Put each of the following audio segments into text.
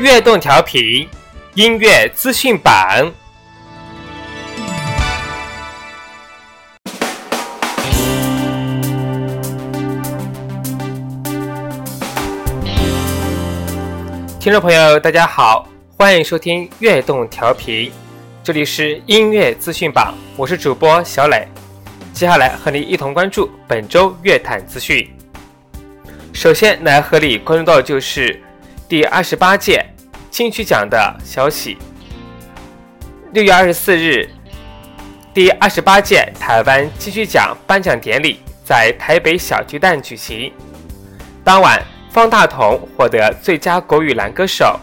悦动调频音乐资讯版，听众朋友，大家好，欢迎收听悦动调频，这里是音乐资讯榜，我是主播小磊，接下来和你一同关注本周乐坛资讯。首先来和你关注到的就是第二十八届。金曲奖的消息。六月二十四日，第二十八届台湾金曲奖颁奖典礼在台北小巨蛋举行。当晚，方大同获得最佳国语男歌手，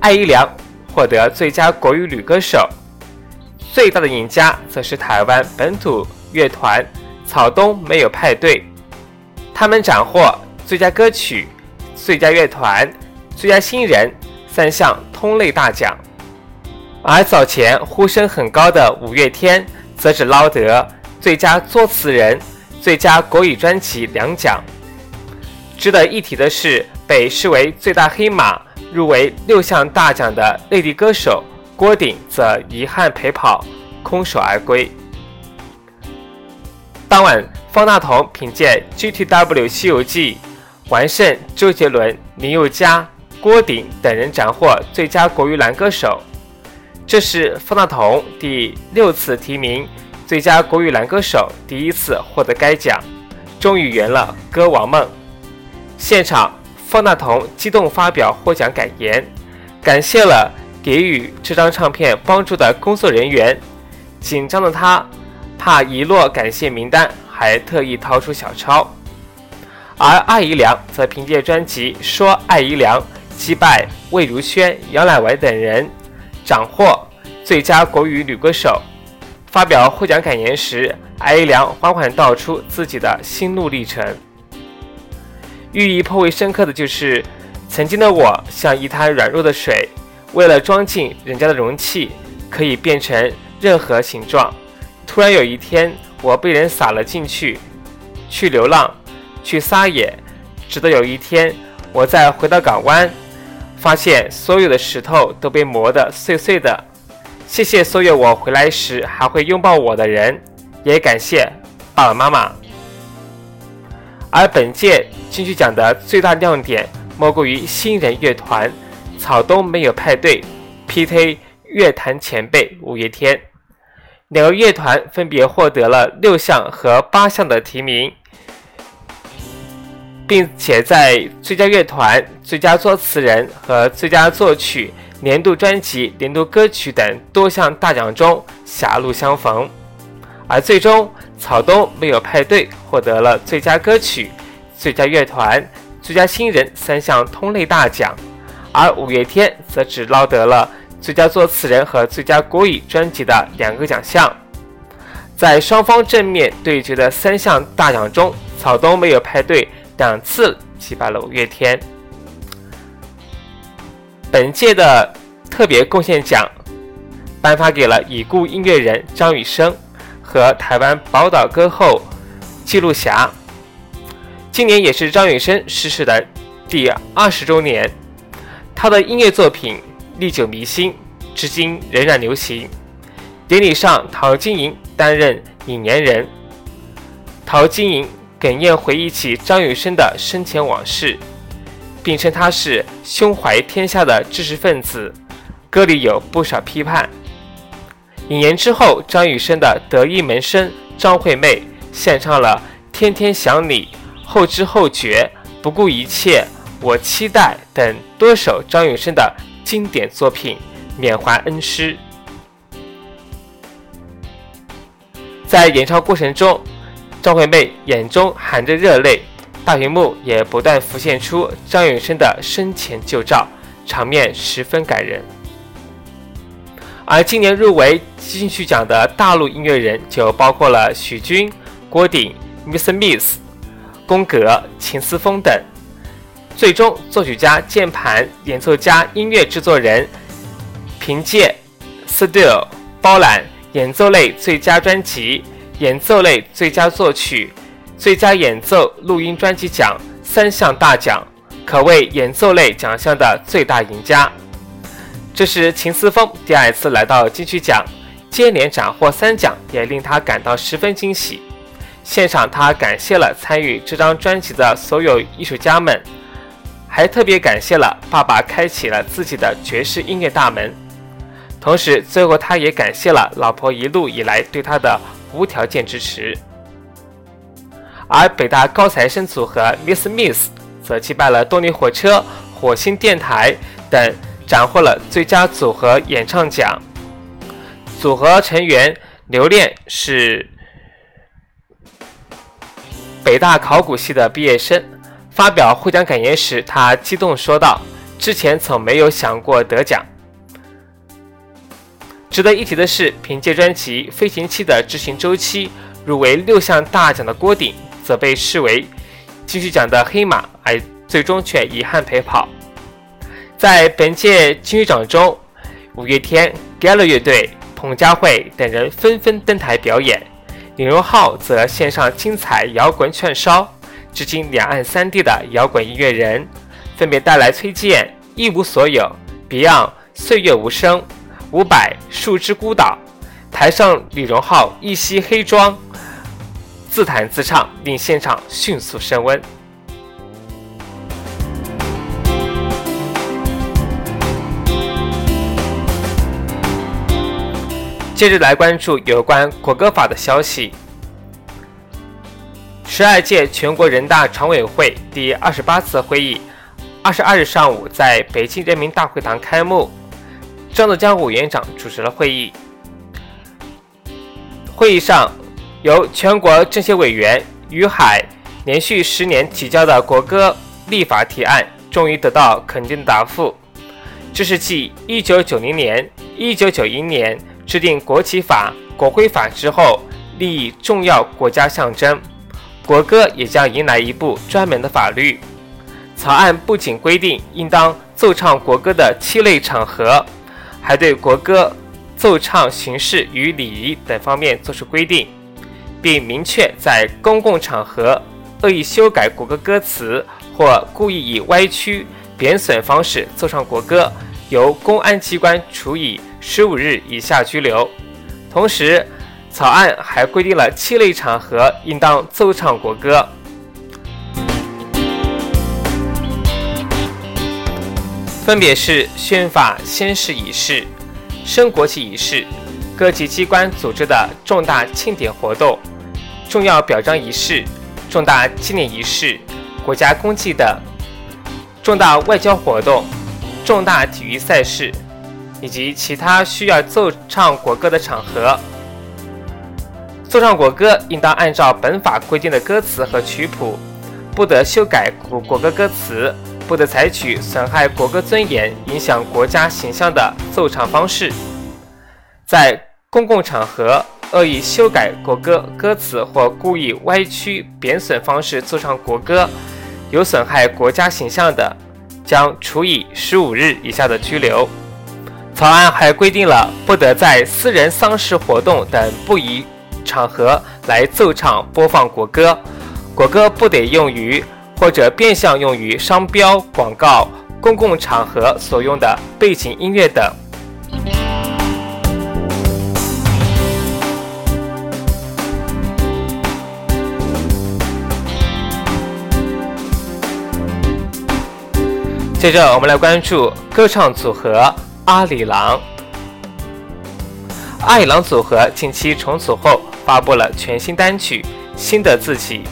艾怡良获得最佳国语女歌手。最大的赢家则是台湾本土乐团草东没有派对，他们斩获最佳歌曲、最佳乐团、最佳新人。三项通类大奖，而早前呼声很高的五月天则只捞得最佳作词人、最佳国语专辑两奖。值得一提的是，被视为最大黑马、入围六项大奖的内地歌手郭顶则遗憾陪跑，空手而归。当晚，方大同凭借《GTW 西游记》完胜周杰伦、林宥嘉。郭顶等人斩获最佳国语男歌手，这是方大同第六次提名最佳国语男歌手，第一次获得该奖，终于圆了歌王梦。现场，方大同激动发表获奖感言，感谢了给予这张唱片帮助的工作人员。紧张的他怕遗落感谢名单，还特意掏出小抄。而艾怡良则凭借专辑《说艾怡良》。击败魏如萱、杨乃文等人，斩获最佳国语女歌手。发表获奖感言时，艾怡良缓缓道出自己的心路历程，寓意颇为深刻的就是：曾经的我像一滩软弱的水，为了装进人家的容器，可以变成任何形状。突然有一天，我被人撒了进去，去流浪，去撒野，直到有一天，我再回到港湾。发现所有的石头都被磨得碎碎的。谢谢所有我回来时还会拥抱我的人，也感谢爸爸妈妈。而本届金曲奖的最大亮点莫过于新人乐团草东没有派对 PK 乐坛前辈五月天，两个乐团分别获得了六项和八项的提名。并且在最佳乐团、最佳作词人和最佳作曲、年度专辑、年度歌曲等多项大奖中狭路相逢，而最终草东没有派对获得了最佳歌曲、最佳乐团、最佳新人三项通类大奖，而五月天则只捞得了最佳作词人和最佳国语专辑的两个奖项。在双方正面对决的三项大奖中，草东没有派对。两次击败了五月天。本届的特别贡献奖颁发给了已故音乐人张雨生和台湾宝岛歌后记录侠。今年也是张雨生逝世的第二十周年，他的音乐作品历久弥新，至今仍然流行。典礼上，陶晶莹担任引言人。陶晶莹。哽咽回忆起张雨生的生前往事，并称他是胸怀天下的知识分子，歌里有不少批判。引言之后，张雨生的得意门生张惠妹献唱了《天天想你》《后知后觉》《不顾一切》《我期待》等多首张雨生的经典作品，缅怀恩师。在演唱过程中，张惠妹眼中含着热泪，大屏幕也不断浮现出张雨生的生前旧照，场面十分感人。而今年入围金曲奖的大陆音乐人就包括了许君、郭顶、Miss Miss、宫格、秦思峰等。最终，作曲家、键盘演奏家、音乐制作人凭借《Still》包揽演奏类最佳专辑、演奏类最佳作曲、最佳演奏录音专辑奖三项大奖，可谓演奏类奖项的最大赢家。这是秦思峰第二次来到金曲奖，接连斩获三奖，也令他感到十分惊喜。现场，他感谢了参与这张专辑的所有艺术家们，还特别感谢了爸爸开启了自己的爵士音乐大门。同时，最后他也感谢了老婆一路以来对他的无条件支持。而北大高材生组合 Miss Miss 则击败了动力火车、火星电台等。斩获了最佳组合演唱奖。组合成员刘恋是北大考古系的毕业生。发表获奖感言时，他激动说道：“之前从没有想过得奖。”值得一提的是，凭借专辑《飞行器的执行周期》入围六项大奖的郭顶，则被视为金曲奖的黑马，而最终却遗憾陪跑。在本届金曲奖中，五月天、Gala 乐队、彭佳慧等人纷纷登台表演，李荣浩则献上精彩摇滚串烧。至今两岸三地的摇滚音乐人分别带来崔健《一无所有》、Beyond《岁月无声》、五百《树枝孤岛》。台上李荣浩一袭黑装，自弹自唱，令现场迅速升温。接着来关注有关国歌法的消息。十二届全国人大常委会第二十八次会议，二十二日上午在北京人民大会堂开幕，张德江委员长主持了会议。会议上，由全国政协委员于海连续十年提交的国歌立法提案，终于得到肯定答复。这是继一九九零年、一九九一年。制定国旗法、国徽法之后，立重要国家象征，国歌也将迎来一部专门的法律。草案不仅规定应当奏唱国歌的七类场合，还对国歌奏唱形式与礼仪等方面作出规定，并明确在公共场合恶意修改国歌歌词或故意以歪曲、贬损方式奏唱国歌，由公安机关处以。十五日以下拘留。同时，草案还规定了七类场合应当奏唱国歌，分别是宣法宣誓仪式、升国旗仪式、各级机关组织的重大庆典活动、重要表彰仪式、重大纪念仪式、国家公祭等重大外交活动、重大体育赛事。以及其他需要奏唱国歌的场合，奏唱国歌应当按照本法规定的歌词和曲谱，不得修改国国歌歌词，不得采取损害国歌尊严、影响国家形象的奏唱方式。在公共场合恶意修改国歌歌词或故意歪曲、贬损方式奏唱国歌，有损害国家形象的，将处以十五日以下的拘留。草案还规定了不得在私人丧事活动等不宜场合来奏唱播放国歌，国歌不得用于或者变相用于商标、广告、公共场合所用的背景音乐等。接着，我们来关注歌唱组合。阿里郎，阿里郎组合近期重组后发布了全新单曲《新的自己》。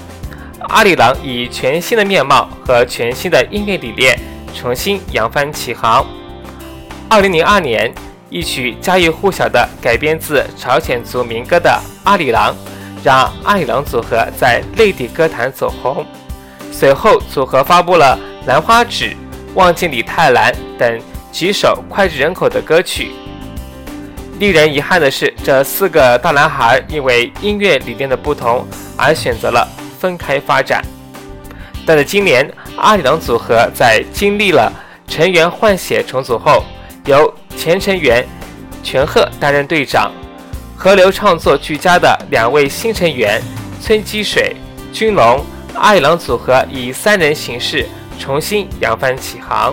阿里郎以全新的面貌和全新的音乐理念重新扬帆起航。二零零二年，一曲家喻户晓的改编自朝鲜族民歌的《阿里郎》让阿里郎组合在内地歌坛走红。随后，组合发布了《兰花指》《望见李泰兰》等几首脍炙人口的歌曲。令人遗憾的是，这四个大男孩因为音乐理念的不同而选择了分开发展。但是今年，阿里郎组合在经历了成员换血重组后，由前成员全鹤担任队长，河流创作俱佳的两位新成员村积水、君龙。阿里郎组合以三人形式重新扬帆起航。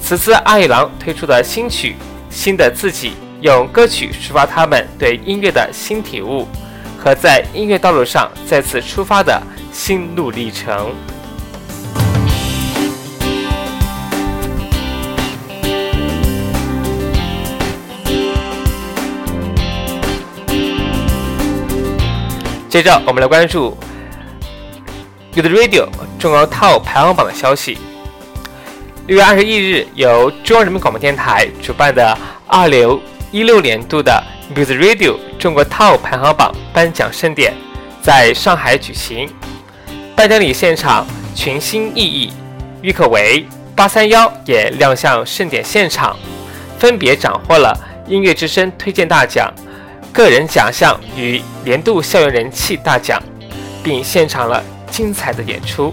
此次阿里郎推出的新曲《新的自己》，用歌曲抒发他们对音乐的新体悟和在音乐道路上再次出发的心路历程。接着，我们来关注。Good Radio 中国 Top 排行榜的消息。六月二十一日，由中央人民广播电台主办的二流一六年度的 Music Radio 中国 Top 排行榜颁奖盛典在上海举行。颁奖礼现场群星熠熠，郁可唯、八三幺也亮相盛典现场，分别斩获了音乐之声推荐大奖、个人奖项与年度校园人气大奖，并现场了。精彩的演出。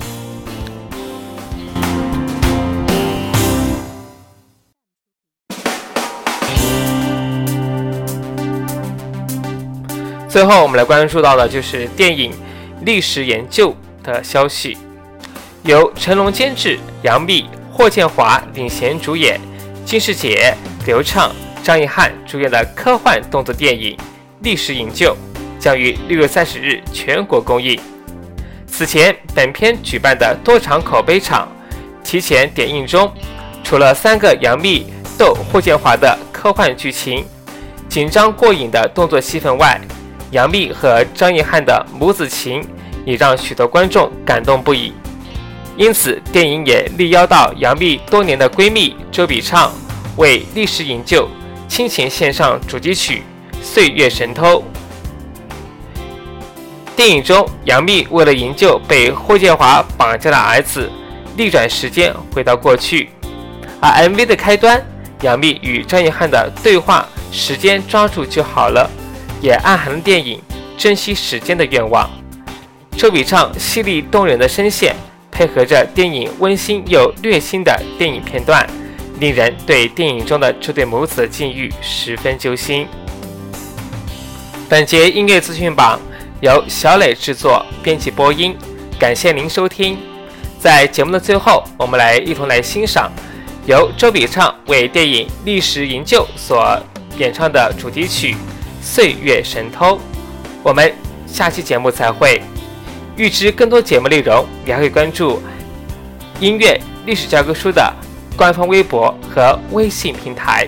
最后，我们来关注到的就是电影历史研究的消息，由成龙监制，杨幂、霍建华领衔主演，金世杰、刘畅、张艺汉主演的科幻动作电影《历史营救》将于六月三十日全国公映。此前，本片举办的多场口碑场提前点映中，除了三个杨幂斗霍建华的科幻剧情、紧张过瘾的动作戏份外，杨幂和张艺汉的母子情也让许多观众感动不已。因此，电影也力邀到杨幂多年的闺蜜周笔畅为《历史营救》倾情献上主题曲《岁月神偷》。电影中，杨幂为了营救被霍建华绑架的儿子，逆转时间回到过去。而 MV 的开端，杨幂与张艺汉的对话“时间抓住就好了”，也暗含了电影珍惜时间的愿望。周笔畅犀利动人的声线，配合着电影温馨又虐心的电影片段，令人对电影中的这对母子的境遇十分揪心。本节音乐资讯榜。由小磊制作、编辑、播音，感谢您收听。在节目的最后，我们来一同来欣赏由周笔畅为电影《历史营救》所演唱的主题曲《岁月神偷》。我们下期节目再会。预知更多节目内容，你还可以关注音乐历史教科书的官方微博和微信平台。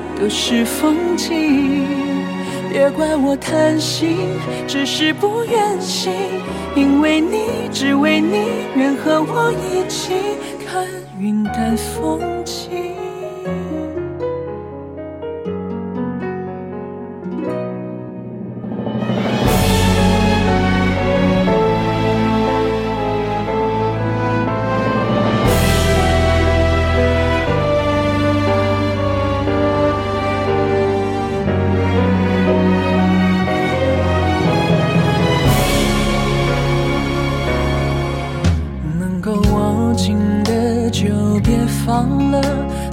都是风景。别怪我贪心，只是不愿醒，因为你，只为你，愿和我一起看云淡风轻。